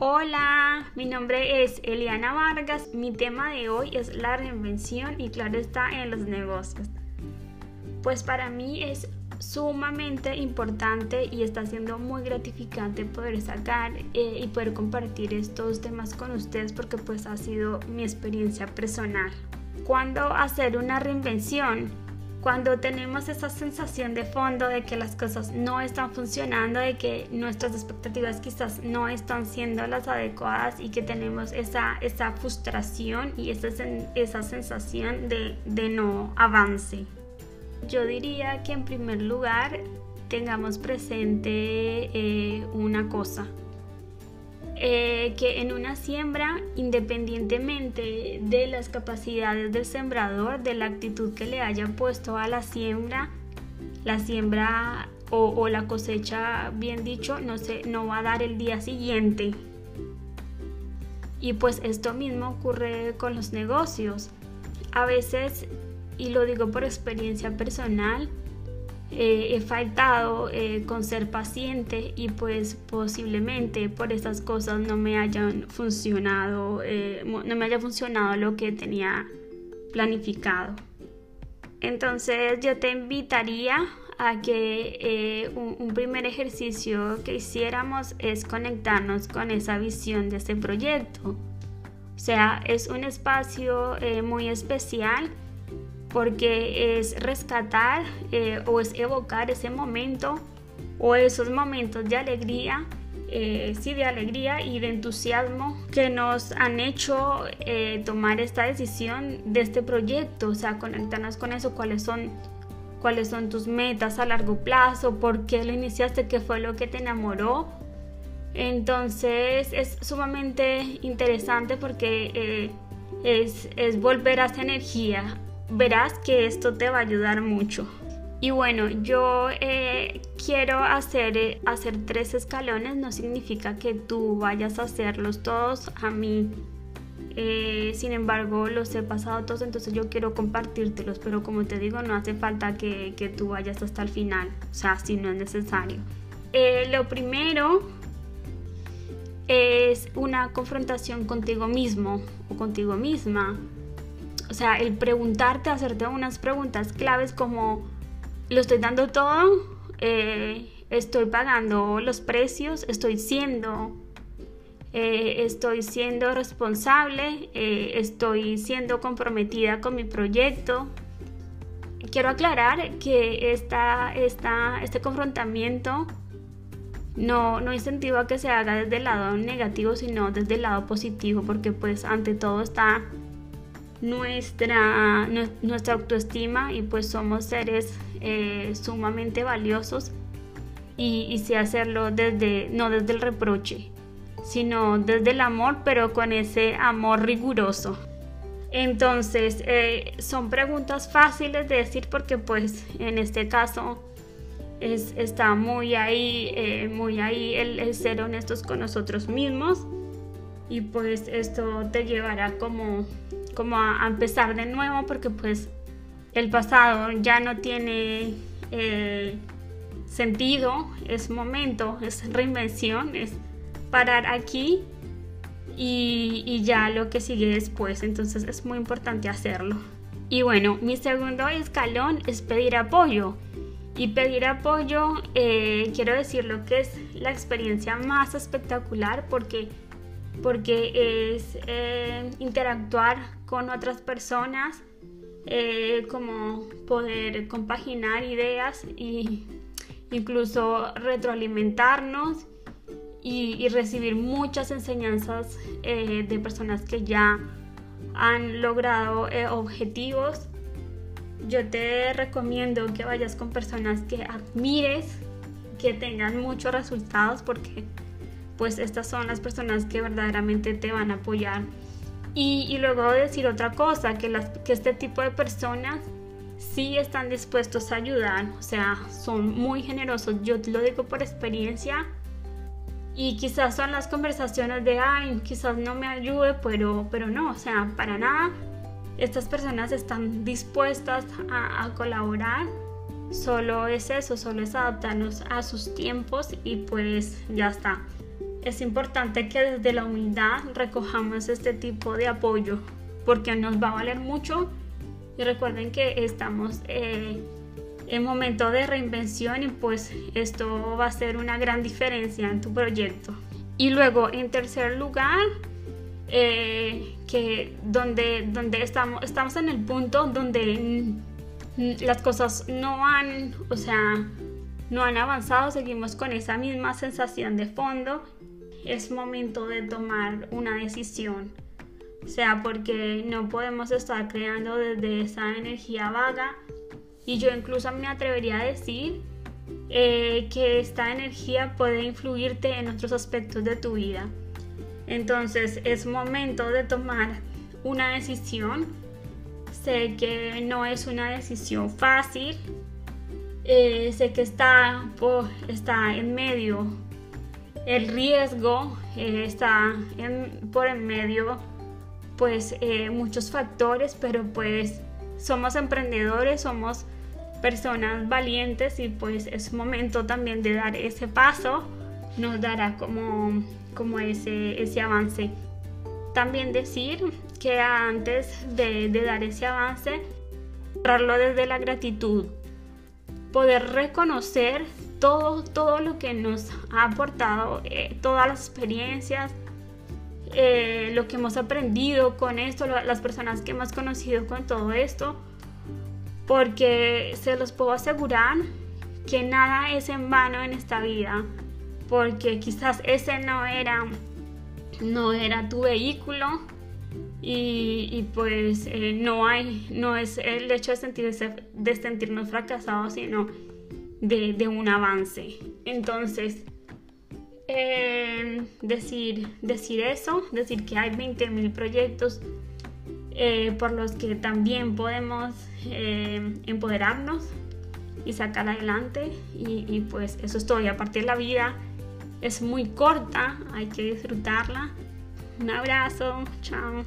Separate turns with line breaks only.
Hola, mi nombre es Eliana Vargas. Mi tema de hoy es la reinvención y claro está en los negocios. Pues para mí es sumamente importante y está siendo muy gratificante poder sacar eh, y poder compartir estos temas con ustedes porque pues ha sido mi experiencia personal. Cuando hacer una reinvención cuando tenemos esa sensación de fondo de que las cosas no están funcionando, de que nuestras expectativas quizás no están siendo las adecuadas y que tenemos esa, esa frustración y esa, esa sensación de, de no avance. Yo diría que en primer lugar tengamos presente eh, una cosa, eh, que en una siembra, independientemente de las capacidades del sembrador, de la actitud que le haya puesto a la siembra, la siembra o, la cosecha, bien dicho, no, se, no va a dar el día siguiente. Y pues esto mismo ocurre con los negocios. A veces, y lo digo por experiencia personal, eh, he faltado eh, con ser paciente y pues posiblemente por estas cosas no me hayan funcionado, eh, no me haya funcionado lo que tenía planificado. Entonces yo te invitaría a que un, primer ejercicio que hiciéramos es conectarnos con esa visión de este proyecto. O sea, es un espacio muy especial porque es rescatar eh, o es evocar ese momento o esos momentos de alegría, eh, sí, de alegría y de entusiasmo que nos han hecho eh, tomar esta decisión de este proyecto, o sea, conectarnos con eso, cuáles son, cuáles son tus metas a largo plazo, por qué lo iniciaste, qué fue lo que te enamoró. Entonces es sumamente interesante porque es, es volver a esa energía, verás que esto te va a ayudar mucho. Y bueno, yo eh, quiero hacer, eh, hacer tres escalones, no significa que tú vayas a hacerlos todos. A mí, eh, sin embargo, los he pasado todos, entonces yo quiero compartírtelos, pero como te digo, no hace falta que, que tú vayas hasta el final, o sea, si no es necesario. lo primero es una confrontación contigo mismo o contigo misma o sea, el preguntarte, hacerte unas preguntas claves como, ¿lo estoy dando todo? Eh, ¿Estoy pagando los precios? ¿Estoy siendo, eh, estoy siendo responsable? Eh, ¿Estoy siendo comprometida con mi proyecto? Quiero aclarar que esta, esta, este confrontamiento no, no incentiva que se haga desde el lado negativo, sino desde el lado positivo, porque pues ante todo está nuestra, nuestra autoestima y pues somos seres eh, sumamente valiosos y, y sé hacerlo desde, no desde el reproche, sino desde el amor, pero con ese amor riguroso. Entonces, eh, son preguntas fáciles de decir porque pues en este caso es, está muy ahí, eh, muy ahí el, el ser honestos con nosotros mismos y pues esto te llevará como como a, empezar de nuevo porque pues el pasado ya no tiene eh, sentido, es momento, es reinvención, es parar aquí y, y, ya lo que sigue después, entonces es muy importante hacerlo. Y bueno, mi segundo escalón es pedir apoyo. Y pedir apoyo, eh, quiero decir lo que es la experiencia más espectacular porque porque es eh, interactuar con otras personas, eh, como poder compaginar ideas e incluso retroalimentarnos y, recibir muchas enseñanzas eh, de personas que ya han logrado objetivos. Yo te recomiendo que vayas con personas que admires, que tengan muchos resultados porque pues estas son las personas que verdaderamente te van a apoyar. Y, luego decir otra cosa, que, las, que este tipo de personas sí están dispuestos a ayudar, o sea, son muy generosos. Yo te lo digo por experiencia. Y quizás son las conversaciones de, ay, quizás no me ayude, pero, pero no, o sea, para nada. Estas personas están dispuestas a, a colaborar. Solo es eso, solo es adaptarnos a sus tiempos y pues ya está. Es importante que desde la humildad recojamos este tipo de apoyo porque nos va a valer mucho y recuerden que estamos eh, en momento de reinvención y pues esto va a ser una gran diferencia en tu proyecto. Y luego en tercer lugar, eh, que donde, donde estamos, estamos en el punto donde las cosas no han, o sea, no han avanzado, seguimos con esa misma sensación de fondo, es momento de tomar una decisión. O sea, porque no podemos estar creando desde esa energía vaga. Y yo incluso me atrevería a decir eh, que esta energía puede influirte en otros aspectos de tu vida. Entonces es momento de tomar una decisión. Sé que no es una decisión fácil. Eh, sé que está, está en medio el riesgo, eh, está por en medio pues eh, muchos factores, pero pues somos emprendedores, somos personas valientes y pues es momento también de dar ese paso, nos dará como, como ese, ese avance. También decir que antes de, dar ese avance, darlo desde la gratitud, poder reconocer todo, todo lo que nos ha aportado, eh, todas las experiencias, eh, lo que hemos aprendido con esto, las personas que hemos conocido con todo esto, porque se los puedo asegurar que nada es en vano en esta vida, porque quizás ese no era, no era tu vehículo y, pues eh, no hay, no es el hecho de, sentirse, de sentirnos fracasados, sino de, un avance. Entonces, eh, decir, decir eso, decir que hay 20.000 proyectos eh, por los que también podemos eh, empoderarnos y sacar adelante. Y, y, pues eso es todo. Y a partir de la vida es muy corta hay que disfrutarla. Un abrazo chao